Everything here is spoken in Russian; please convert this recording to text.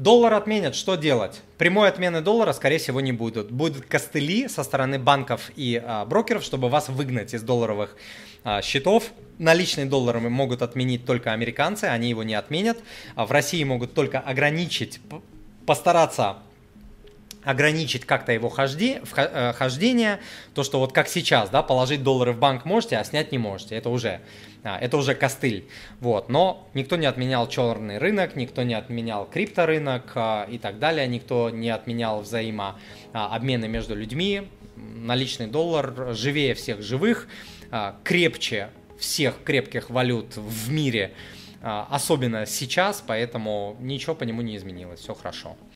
Доллар отменят, что делать? Прямой отмены доллара, скорее всего, не будут. Будут костыли со стороны банков и а, брокеров, чтобы вас выгнать из долларовых а, счетов. Наличные доллары могут отменить только американцы, они его не отменят. А в России могут только ограничить, постараться ограничить как-то его хожди, э, хождение, то, что вот как сейчас, да, положить доллары в банк можете, а снять не можете, это уже, а, это уже костыль, вот, но никто не отменял черный рынок, никто не отменял крипторынок а, и так далее, никто не отменял взаимообмены между людьми, наличный доллар живее всех живых, а, крепче всех крепких валют в мире, особенно сейчас, поэтому ничего по нему не изменилось, все хорошо.